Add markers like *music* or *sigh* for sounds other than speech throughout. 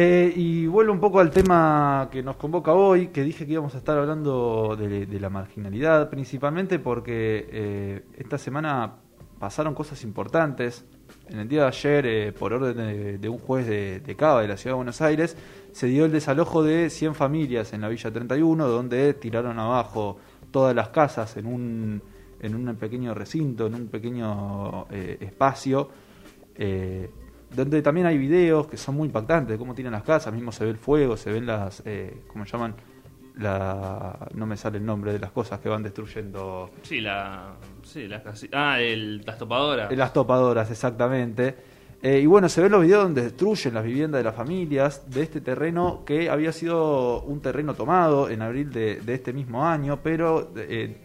Eh, y vuelvo un poco al tema que nos convoca hoy, que dije que íbamos a estar hablando de, la marginalidad, principalmente porque eh, esta semana pasaron cosas importantes. En el día de ayer, eh, por orden de, un juez de, de Cava, de la Ciudad de Buenos Aires, se dio el desalojo de 100 familias en la Villa 31, donde tiraron abajo todas las casas en un, en un pequeño recinto, en un pequeño eh, espacio, donde también hay videos que son muy impactantes de cómo tiran las casas, mismo se ve el fuego, se ven las, eh, ¿cómo llaman? La, no me sale el nombre de las cosas que van destruyendo. Sí, la. Sí, la casi- Ah, el, las topadoras. Las topadoras, exactamente. Eh, y bueno, se ven los videos donde destruyen las viviendas de las familias de este terreno que había sido un terreno tomado en abril de, de este mismo año, pero eh,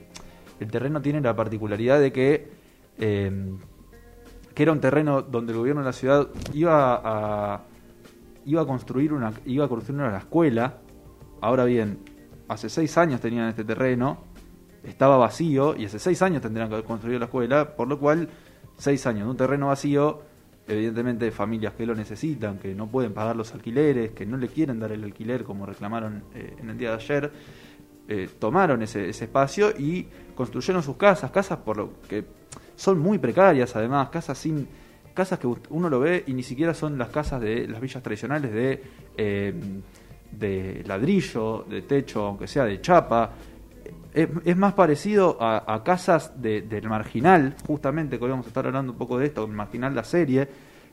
el terreno tiene la particularidad de que, eh, que era un terreno donde el gobierno de la ciudad iba a, iba a construir una, iba a construir una escuela. Ahora bien, hace seis años tenían este terreno, estaba vacío y hace seis años tendrían que haber construido la escuela, por lo cual seis años de un terreno vacío, evidentemente familias que lo necesitan, que no pueden pagar los alquileres, que no le quieren dar el alquiler como reclamaron eh, en el día de ayer, eh, tomaron ese, espacio y construyeron sus casas, casas por lo que son muy precarias además, casas sin casas que uno lo ve y ni siquiera son las casas de las villas tradicionales de eh, de ladrillo, de techo, aunque sea de chapa. Es, más parecido a, casas de- del marginal, justamente, que hoy vamos a estar hablando un poco de esto, el marginal la serie,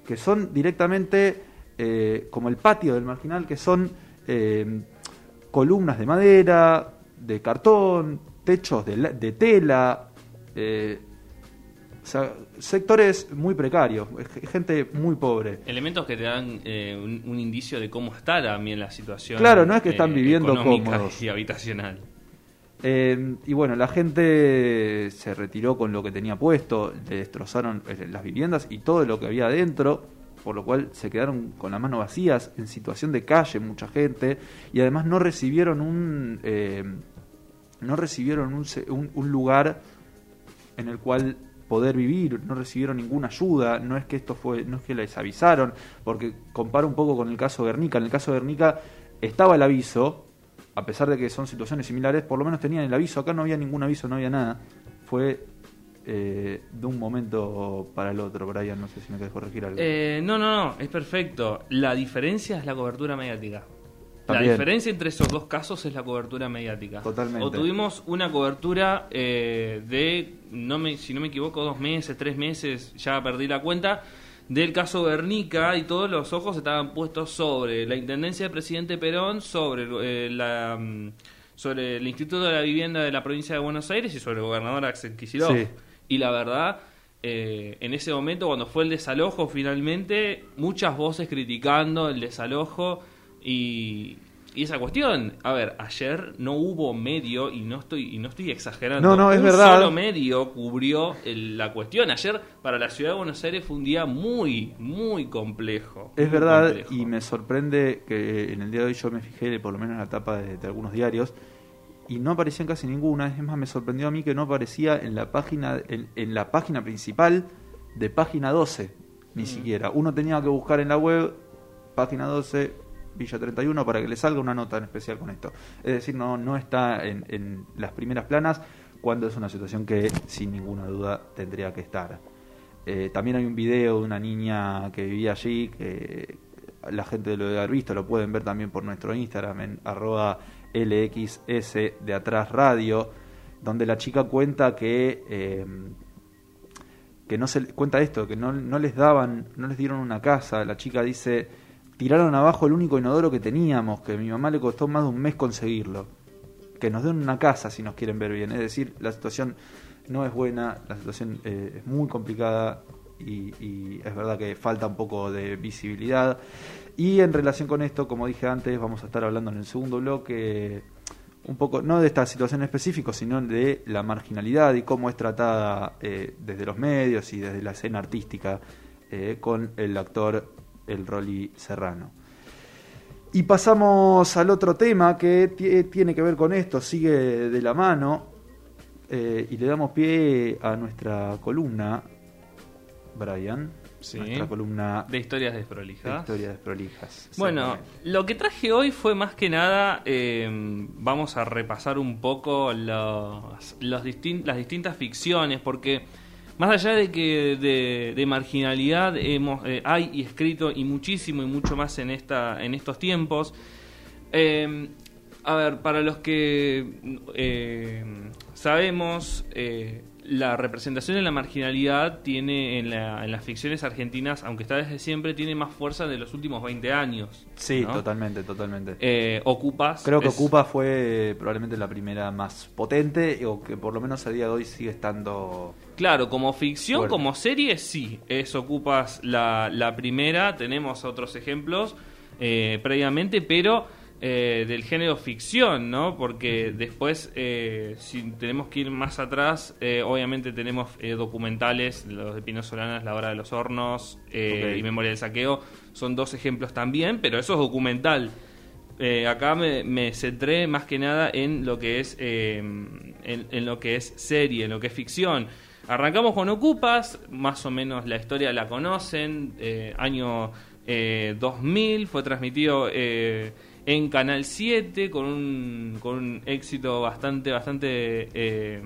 que son directamente eh, como el patio del marginal, que son eh, columnas de madera, de cartón, techos de, la- de tela, eh, o sea, sectores muy precarios, gente muy pobre. Elementos que te dan eh, un, un indicio de cómo está también la situación. Claro, no es que están viviendo económica cómodos. Y habitacional. Eh, y bueno, la gente se retiró con lo que tenía puesto, le destrozaron eh, las viviendas y todo lo que había adentro, por lo cual se quedaron con las manos vacías, en situación de calle mucha gente, y además no recibieron un, eh, no recibieron un, un- un lugar en el cual poder vivir, no recibieron ninguna ayuda, no es que esto fue, no es que les avisaron, porque comparo un poco con el caso Guernica, en el caso Guernica estaba el aviso, a pesar de que son situaciones similares, por lo menos tenían el aviso, acá no había ningún aviso, no había nada, fue eh, de un momento para el otro, Brian, no sé si me querés corregir algo. Eh, no, no, no, es perfecto. La diferencia es la cobertura mediática. También. La diferencia entre esos dos casos es la cobertura mediática. Totalmente. O tuvimos una cobertura eh, de, no me, si no me equivoco, dos meses, tres meses, ya perdí la cuenta, del caso Guernica y todos los ojos estaban puestos sobre la intendencia del presidente Perón, sobre eh, la... mm, sobre el Instituto de la Vivienda de la provincia de Buenos Aires y sobre el gobernador Axel Kicillof. Sí. Y la verdad, eh, en ese momento, cuando fue el desalojo finalmente, muchas voces criticando el desalojo y, y esa cuestión. A ver, ayer no hubo medio, y no estoy, y no estoy exagerando. No, no, es un verdad. solo medio cubrió el- la cuestión. Ayer, para la ciudad de Buenos Aires, fue un día muy, muy complejo. Es muy verdad, complejo. y me sorprende que en el día de hoy yo me fijé, por lo menos en la tapa de, de algunos diarios, y no aparecían casi ninguna. Es más, me sorprendió a mí que no aparecía en la página, en, en la página principal de página 12, ni Mm. siquiera. Uno tenía que buscar en la web, página 12, Villa 31, para que le salga una nota en especial con esto. Es decir, no, no está en, en las primeras planas, cuando es una situación que sin ninguna duda tendría que estar. Eh, también hay un video de una niña que vivía allí, que la gente lo debe haber visto, lo pueden ver también por nuestro Instagram en arroba LXS de atrás radio, donde la chica cuenta que, eh, que no se cuenta esto, que no, no les daban, no les dieron una casa, la chica dice, tiraron abajo el único inodoro que teníamos, que a mi mamá le costó más de un mes conseguirlo, que nos den una casa si nos quieren ver bien, es decir, la situación no es buena, la situación eh, es muy complicada y, y es verdad que falta un poco de visibilidad. Y en relación con esto, como dije antes, vamos a estar hablando en el segundo bloque un poco, no de esta situación específica, sino de la marginalidad y cómo es tratada eh, desde los medios y desde la escena artística eh, con el actor El Rolly Serrano. Y pasamos al otro tema que ti- tiene que ver con esto, sigue de la mano, eh, y le damos pie a nuestra columna, Brian. Sí. nuestra columna De historias de desprolijas. historias desprolijas. Bueno, lo que traje hoy fue más que nada, eh, vamos a repasar un poco los, los distin- las distintas ficciones, porque más allá de que de, de marginalidad hemos, eh, hay y escrito y muchísimo y mucho más en, esta, en estos tiempos, eh, a ver, para los que sabemos, la representación de la marginalidad tiene en, la- en las ficciones argentinas, aunque está desde siempre, tiene más fuerza de los últimos 20 años. Sí, ¿no? totalmente, totalmente. Eh, Ocupas. Creo que es- Ocupa fue eh, probablemente la primera más potente o que por lo menos a día de hoy sigue estando... Claro, como ficción, Fuerte. como serie, sí. Es Ocupas la, la primera. Tenemos otros ejemplos eh, previamente, pero eh, del género ficción, ¿no? Porque después, eh, si tenemos que ir más atrás, eh, obviamente tenemos eh, documentales, los de Pino Solanas, La Hora de los Hornos eh, Ok. y Memoria del Saqueo. Son dos ejemplos también, pero eso es documental. Acá me, me centré más que nada en lo que es en, en lo que es serie, en lo que es ficción. Arrancamos con Ocupas, más o menos la historia la conocen, año eh, 2000, fue transmitido en Canal 7 con un, con un éxito bastante, bastante eh,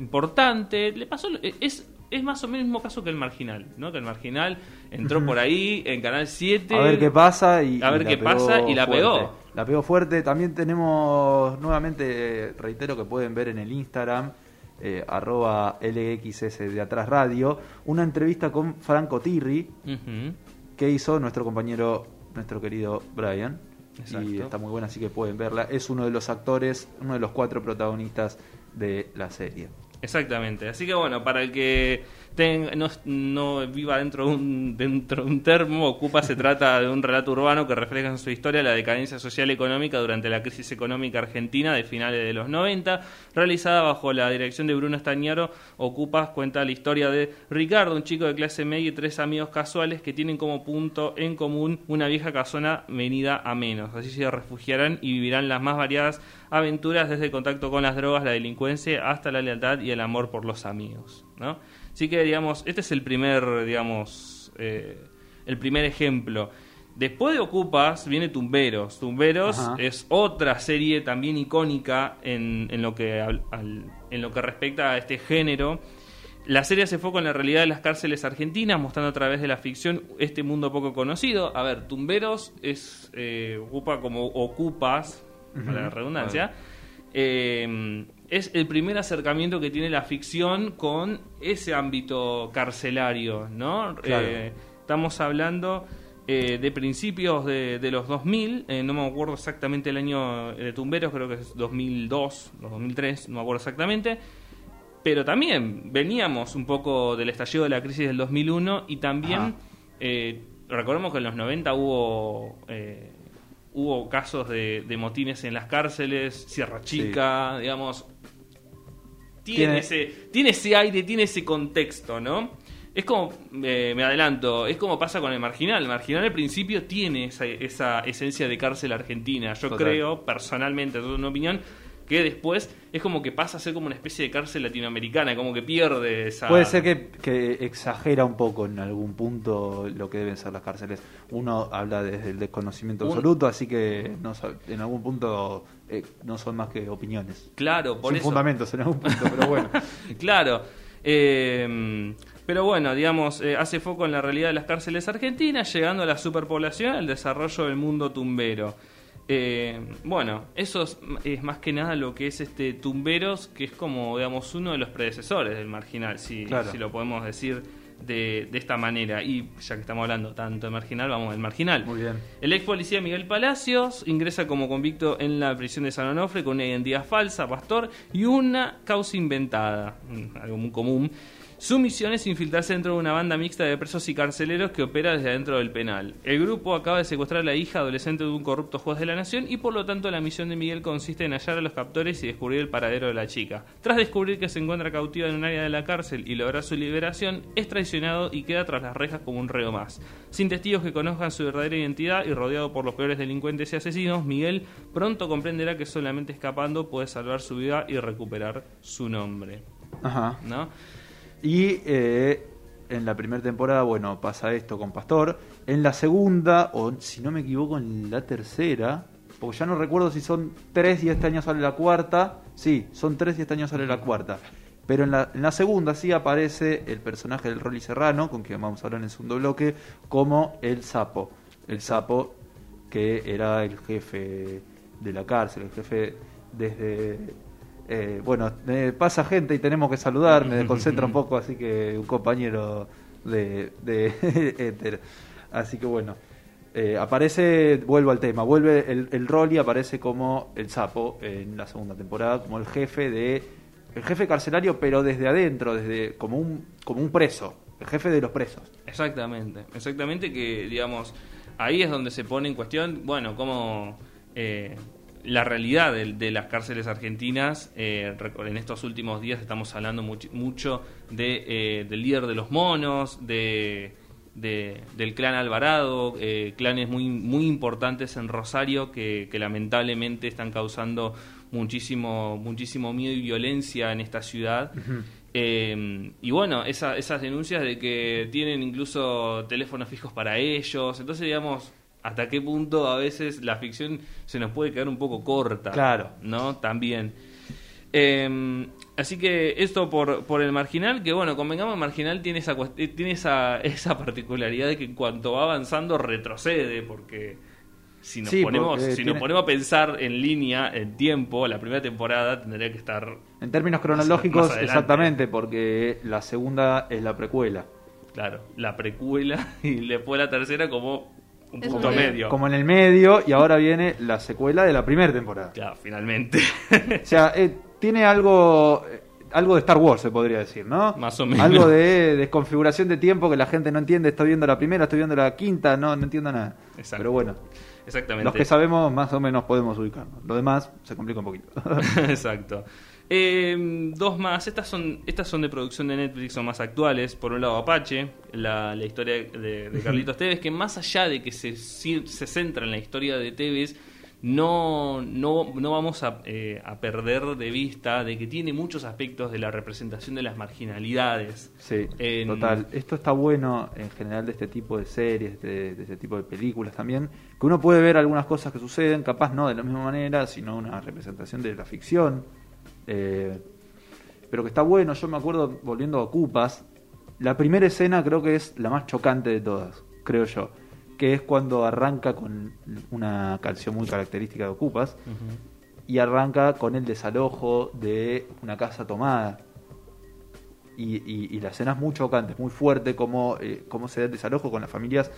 importante. Le pasó, eh, es, es más o menos el mismo caso que el Marginal, ¿no? Que el Marginal entró por ahí en Canal 7. A ver qué pasa y... A ver y qué pegó pasa y la fuerte. pegó. La pegó fuerte. También tenemos, nuevamente, reitero que pueden ver en el Instagram, eh, arroba LXS de Atrás Radio, una entrevista con Franco Tirri, Ujú. que hizo nuestro compañero, nuestro querido Brian. Y está muy buena, así que pueden verla. Es uno de los actores, uno de los cuatro protagonistas de la serie. Exactamente. Así que bueno, para el que no, no viva dentro de, un, dentro de un termo, Ocupa se trata de un relato urbano que refleja en su historia la decadencia social y económica durante la crisis económica argentina de finales de los 90, realizada bajo la dirección de Bruno Estañaro. Ocupas cuenta la historia de Ricardo, un chico de clase media y tres amigos casuales que tienen como punto en común una vieja casona venida a menos. Así se refugiarán y vivirán las más variadas aventuras desde el contacto con las drogas, la delincuencia, hasta la lealtad y el amor por los amigos, ¿no? Así que, digamos, este es el primer, digamos, eh, el primer ejemplo. Después de Ocupas viene Tumberos. Tumberos Ajá. es otra serie también icónica en, en lo que al- al- en lo que respecta a este género. La serie se enfoca en la realidad de las cárceles argentinas, mostrando a través de la ficción este mundo poco conocido. A ver, Tumberos es eh, ocupa como ocupas, para la redundancia. Eh, es el primer acercamiento que tiene la ficción con ese ámbito carcelario, ¿no? Claro. Eh, estamos hablando eh, de principios de, de los 2000, eh, no me acuerdo exactamente el año de Tumberos, creo que es 2002, o 2003, no me acuerdo exactamente. Pero también veníamos un poco del estallido de la crisis del 2001 y también recordemos que en los 90 hubo hubo casos de, de motines en las cárceles, Sierra Chica, digamos. Tiene, Tiene- ese, tiene ese aire, tiene ese contexto, ¿no? Es como, eh, me adelanto, es como pasa con el Marginal. El Marginal al principio tiene esa, esa esencia de cárcel argentina. Yo Total. creo, personalmente, es una opinión, que después es como que pasa a ser como una especie de cárcel latinoamericana, como que pierde esa... Puede ser que, que exagera un poco en algún punto lo que deben ser las cárceles. Uno habla desde el desconocimiento Un- absoluto, así que no en algún punto eh, no son más que opiniones. Claro, por Sin eso. fundamentos en algún punto, pero bueno. *laughs* claro. Eh, pero bueno, digamos, eh, hace foco en la realidad de las cárceles argentinas, llegando a la superpoblación, al desarrollo del mundo tumbero. Eh, bueno, eso es, es más que nada lo que es este Tumberos, que es como, digamos, uno de los predecesores del Marginal, si, Claro. si lo podemos decir de, de esta manera. Y ya que estamos hablando tanto de Marginal, vamos al Marginal. Muy bien. El ex policía Miguel Palacios ingresa como convicto en la prisión de San Onofre con una identidad falsa, pastor, y una causa inventada, mm, algo muy común. Su misión es infiltrarse dentro de una banda mixta de presos y carceleros que opera desde adentro del penal. El grupo acaba de secuestrar a la hija adolescente de un corrupto juez de la nación y por lo tanto la misión de Miguel consiste en hallar a los captores y descubrir el paradero de la chica. Tras descubrir que se encuentra cautiva en un área de la cárcel y lograr su liberación, es traicionado y queda tras las rejas como un reo más. Sin testigos que conozcan su verdadera identidad y rodeado por los peores delincuentes y asesinos, Miguel pronto comprenderá que solamente escapando puede salvar su vida y recuperar su nombre. Ajá. ¿No? Y eh, En la primera temporada, bueno, pasa esto con Pastor. En la segunda, o si no me equivoco, en la tercera, porque ya no recuerdo si son tres y este año sale la cuarta. Sí, son tres y este año sale la cuarta. Pero en la, en la segunda sí aparece el personaje del Rolly Serrano, con quien vamos a hablar en el segundo bloque, como el sapo. El sapo que era el jefe de la cárcel, el jefe desde... eh, bueno, pasa gente y tenemos que saludar, me desconcentra un *laughs* poco, así que un compañero de, de. *laughs* Así que bueno, eh, aparece, vuelvo al tema, vuelve el, el Rolly aparece como el sapo en la segunda temporada, como el jefe de el jefe carcelario, pero desde adentro, desde como un como un preso, el jefe de los presos. Exactamente, exactamente que, digamos, ahí es donde se pone en cuestión, bueno, cómo eh, la realidad de, de las cárceles argentinas, eh, en estos últimos días estamos hablando much- mucho de, eh, del líder de los monos, de, de- del clan Alvarado, eh, clanes muy, muy importantes en Rosario que, que lamentablemente están causando muchísimo, muchísimo miedo y violencia en esta ciudad. Eh, y bueno, esa- esas denuncias de que tienen incluso teléfonos fijos para ellos, entonces digamos, hasta qué punto a veces la ficción se nos puede quedar un poco corta. Claro. ¿No? También. Eh, así que esto por, por el marginal, que bueno, convengamos, el marginal tiene esa eh, tiene esa, *laughs* esa particularidad de que en cuanto va avanzando retrocede, porque si nos Sí, ponemos, si tiene- nos ponemos a pensar en línea, en tiempo, la primera temporada tendría que estar En términos cronológicos, Más exactamente, porque la segunda es la precuela. Claro, la precuela *laughs* y después la tercera como un punto un- medio. Como en el medio, y ahora viene la secuela de la primera temporada. Claro, finalmente. O sea, eh, tiene algo eh, algo de Star Wars, se podría decir, ¿no? Más o menos. Algo de desconfiguración de tiempo que la gente no entiende. Estoy viendo la primera, estoy viendo la quinta, no, no entiendo nada. Exacto. Pero bueno, Exactamente. los que sabemos más o menos podemos ubicarnos. Lo demás se complica un poquito. *laughs* Exacto. Eh, dos más, estas son, estas son de producción de Netflix, son más actuales. Por un lado, Apache, la, la historia de, de Carlitos Tevez, que más allá de que se, se centra en la historia de Tevez, no, no, no vamos a, eh, a perder de vista de que tiene muchos aspectos de la representación de las marginalidades. Sí, En- total. Esto está bueno en general de este tipo de series, de, de este tipo de películas también, que uno puede ver algunas cosas que suceden, capaz no de la misma manera, sino una representación de la ficción. Eh, pero que está bueno, yo me acuerdo, volviendo a Ocupas, la primera escena creo que es la más chocante de todas, creo yo, que es cuando arranca con una canción muy característica de Ocupas, y arranca con el desalojo de una casa tomada. Y, y- y la escena es muy chocante, es muy fuerte cómo, eh, cómo se da el desalojo con las familias,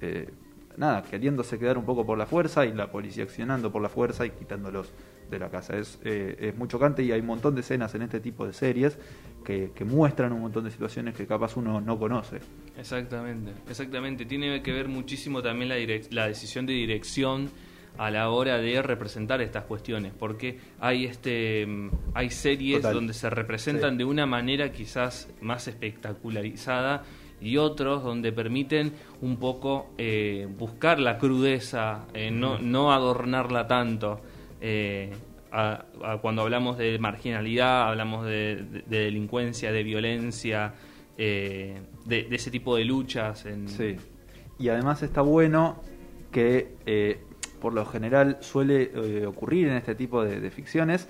eh, nada, queriéndose quedar un poco por la fuerza y la policía accionando por la fuerza y quitándolos de la casa. Es, eh, es muy chocante y hay un montón de escenas en este tipo de series que, que muestran un montón de situaciones que capaz uno no conoce. Exactamente, exactamente. Tiene que ver muchísimo también la, la decisión de dirección a la hora de representar estas cuestiones, porque hay este mm, hay series Total. donde se representan Sí. de una manera quizás más espectacularizada y otros donde permiten un poco eh, buscar la crudeza, eh, no, no adornarla tanto. Eh, a- a cuando hablamos de marginalidad, hablamos de, de- de delincuencia, de violencia, eh, de, de ese tipo de luchas. En, Sí. Y además está bueno que eh, por lo general suele eh, ocurrir en este tipo de, ficciones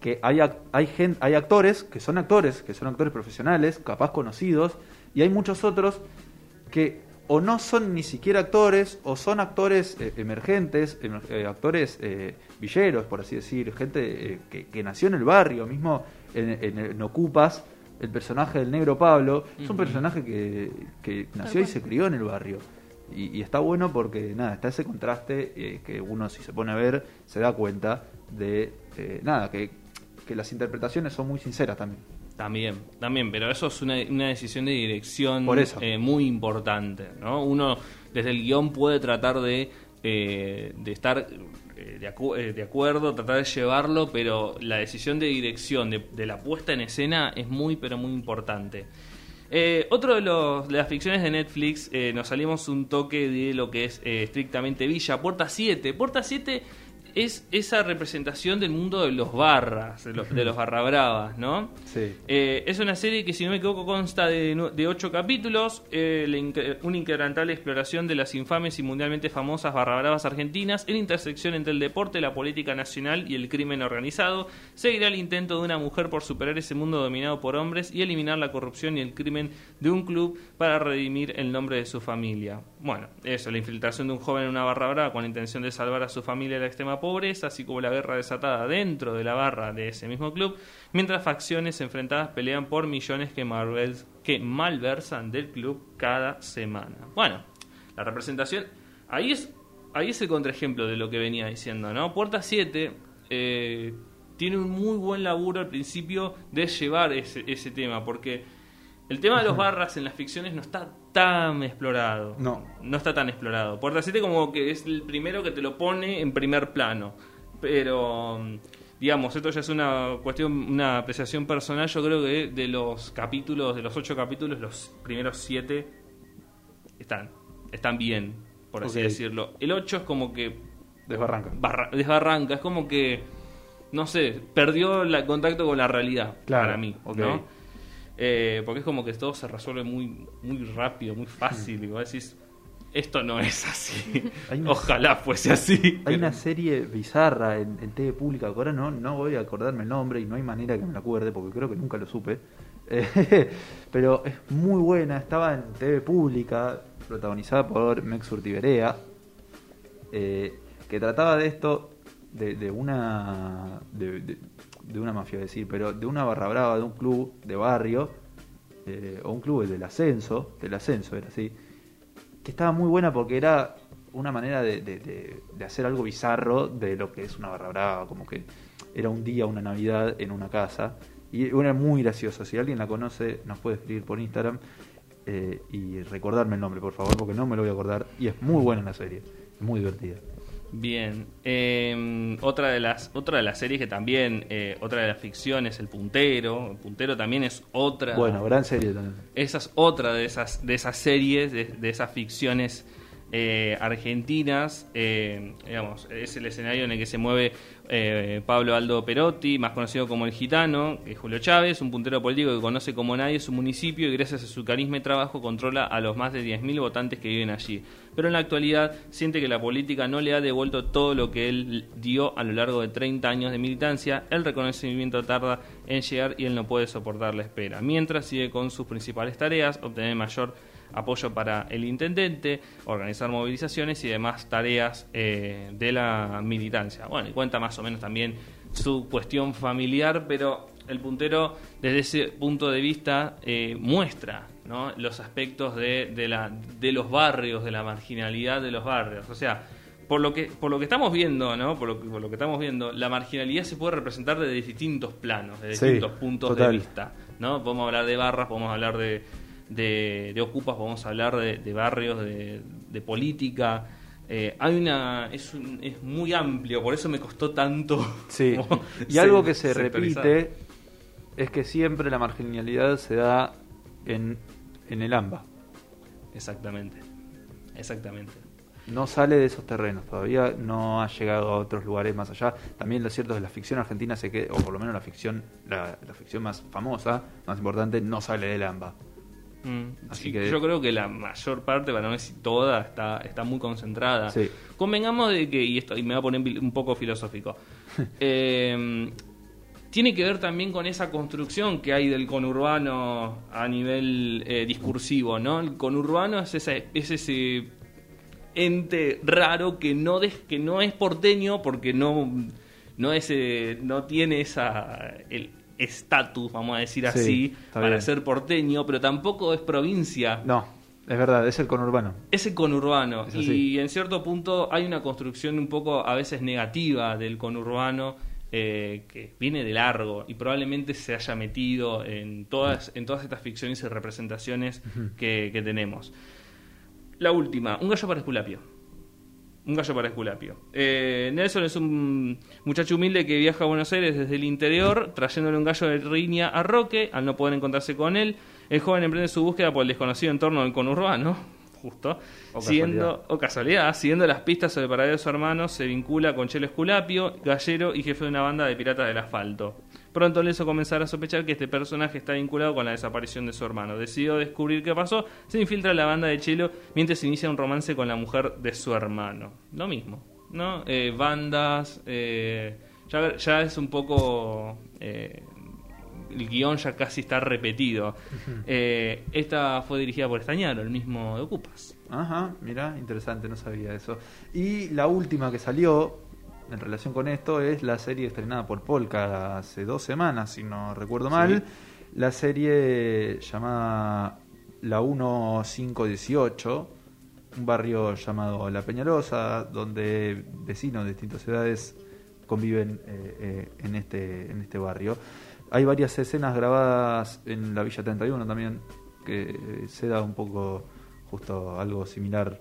que hay, hay, hay actores que son actores, que son actores profesionales, capaz conocidos, y hay muchos otros que o no son ni siquiera actores, o son actores eh, emergentes, emer- eh, actores eh, villeros, por así decir, gente eh, que, que nació en el barrio, mismo en, en- en Ocupas, el personaje del negro Pablo, es un personaje que, que nació y se crió en el barrio. Y, y está bueno porque, nada, está ese contraste eh, que uno si se pone a ver se da cuenta de, nada, que, que las interpretaciones son muy sinceras también. También, también, pero eso es una, una decisión de dirección Por eso. eh, muy importante, ¿no? Uno desde el guion puede tratar de, eh, de estar eh, de, acu- eh, de acuerdo, tratar de llevarlo, pero la decisión de dirección, de, de la puesta en escena es muy, pero muy importante. Eh, otro de, los, de las ficciones de Netflix, eh, nos salimos un toque de lo que es eh, estrictamente Villa, Puerta 7. Puerta 7 es esa representación del mundo de los barras, de, los- de los barra bravas, ¿no? Sí. Eh, es una serie que, si no me equivoco, consta de, ocho capítulos, eh, la una inquebrantable exploración de las infames y mundialmente famosas barra bravas argentinas, en intersección entre el deporte, la política nacional y el crimen organizado, seguirá el intento de una mujer por superar ese mundo dominado por hombres y eliminar la corrupción y el crimen de un club para redimir el nombre de su familia. Bueno, eso, la infiltración de un joven en una barra brava con la intención de salvar a su familia de la extrema pobreza, así como la guerra desatada dentro de la barra de ese mismo club, mientras facciones enfrentadas pelean por millones que, malvers- que malversan del club cada semana. Bueno, la representación, ahí es, ahí es el contraejemplo de lo que venía diciendo, ¿no? Puerta 7 eh, tiene un muy buen laburo al principio de llevar ese, ese tema, porque el tema de los barras en las ficciones no está tan explorado. No. No está tan explorado. Puerta 7 como que es el primero que te lo pone en primer plano. Pero, digamos, esto ya es una cuestión, una apreciación personal. Yo creo que de los capítulos, de los ocho capítulos, los primeros siete están, están bien, por así decirlo. El 8 es como que Desbarranca. barra- desbarranca, es como que, no sé, perdió el contacto con la realidad Claro, para mí, ok. ¿no? Eh, porque es como que todo se resuelve muy, muy rápido, muy fácil, y vos decís, esto no es así, una- ojalá fuese así. Hay pero- una serie bizarra en, en TV pública, ahora no, no voy a acordarme el nombre y no hay manera que me la acuerde porque creo que nunca lo supe. Eh, *laughs* pero es muy buena, estaba en TV pública, protagonizada por Mex Urtiberea, eh, que trataba de esto, de, de una de, de- de una mafia, decir, pero de una barra brava, de un club de barrio, eh, o un club del ascenso, del ascenso era así, que estaba muy buena porque era una manera de, de- hacer algo bizarro de lo que es una barra brava, como que era un día, una Navidad en una casa, y era muy gracioso. Si alguien la conoce, nos puede escribir por Instagram eh, y recordarme el nombre, por favor, porque no me lo voy a acordar, y es muy buena la serie, es muy divertida. Bien. Eh, otra de las otra de las series que también, eh, otra de las ficciones, El Puntero. El Puntero también es otra. Bueno, gran serie también. Esa es otra de esas, de esas series, de, de esas ficciones eh, argentinas. eh, digamos, es el escenario en el que se mueve eh, Pablo Aldo Perotti, más conocido como el Gitano, que es Julio Chávez, un puntero político que conoce como nadie su municipio y gracias a su carisma y trabajo controla a los más de 10.000 votantes que viven allí. Pero en la actualidad siente que la política no le ha devuelto todo lo que él dio a lo largo de 30 años de militancia. El reconocimiento tarda en llegar y él no puede soportar la espera. Mientras sigue con sus principales tareas, obtener mayor apoyo para el intendente, organizar movilizaciones y demás tareas eh, de la militancia. Bueno, y cuenta más o menos también su cuestión familiar, pero el puntero desde ese punto de vista eh, muestra ¿no? los aspectos de, de, la, de los barrios, de la marginalidad de los barrios. O sea, por lo que, por lo que estamos viendo, ¿no? Por lo, que, por lo que estamos viendo, la marginalidad se puede representar desde distintos planos, de Sí, distintos puntos total. de vista. ¿no? Podemos hablar de barras, podemos hablar de, de, de ocupas, podemos hablar de, de barrios, de, de política. Eh, hay una es, un- es muy amplio, por eso me costó tanto. *laughs* Sí, y algo que se sectorizar. repite es que siempre la marginalidad se da en, en el AMBA. Exactamente, exactamente. No sale de esos terrenos, todavía no ha llegado a otros lugares más allá. También lo cierto es que la ficción argentina se queda, o por lo menos la ficción, la, la ficción más famosa, más importante, no sale del AMBA. Mm, Así sí, que- Yo creo que la mayor parte, para no decir toda, está, está muy concentrada. Sí. Convengamos de que, y esto y me va a poner un poco filosófico, *laughs* eh, tiene que ver también con esa construcción que hay del conurbano a nivel eh, discursivo, ¿no? El conurbano es, esa, es ese ente raro que no, des- que no es porteño porque no, no, es, eh, no tiene esa... El, estatus, vamos a decir Sí, así, para bien. ser porteño, pero tampoco es provincia. No, es verdad, es el conurbano. Es el conurbano. Es y en cierto punto hay una construcción un poco a veces negativa del conurbano eh, que viene de largo y probablemente se haya metido en todas, en todas estas ficciones y representaciones que, que tenemos. La última, un gallo para Esculapio. Un gallo para Esculapio. Eh, Nelson es un muchacho humilde que viaja a Buenos Aires desde el interior, trayéndole un gallo de riña a Roque, al no poder encontrarse con él. El joven emprende su búsqueda por el desconocido entorno del conurbano. justo. O siguiendo, casualidad. o casualidad, siguiendo las pistas sobre el paradero de su hermano, se vincula con Chelo Esculapio, gallero y jefe de una banda de piratas del asfalto. Pronto Leso comenzará a sospechar que este personaje está vinculado con la desaparición de su hermano. Decidió descubrir qué pasó, se infiltra en la banda de Chelo mientras se inicia un romance con la mujer de su hermano. Lo mismo, ¿no? Eh, bandas, eh, ya, ya es un poco... eh, el guion ya casi está repetido. Esta fue dirigida por Estañaro, el mismo de Ocupas. Ajá, mira, interesante, no sabía eso. Y la última que salió en relación con esto es la serie estrenada por Polka hace dos semanas, si no recuerdo mal. La serie llamada La 1518, un barrio llamado La Peñalosa, donde vecinos de distintas ciudades conviven eh, eh, en, este, en este barrio. Hay varias escenas grabadas en la Villa 31 también, que eh, se da un poco justo algo similar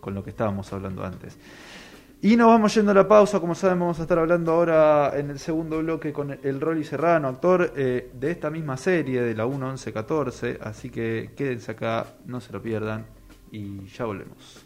con lo que estábamos hablando antes. Y nos vamos yendo a la pausa, como saben vamos a estar hablando ahora en el segundo bloque con el Rolly Serrano, actor eh, de esta misma serie, de la 1 11 14 así que quédense acá, no se lo pierdan y ya volvemos.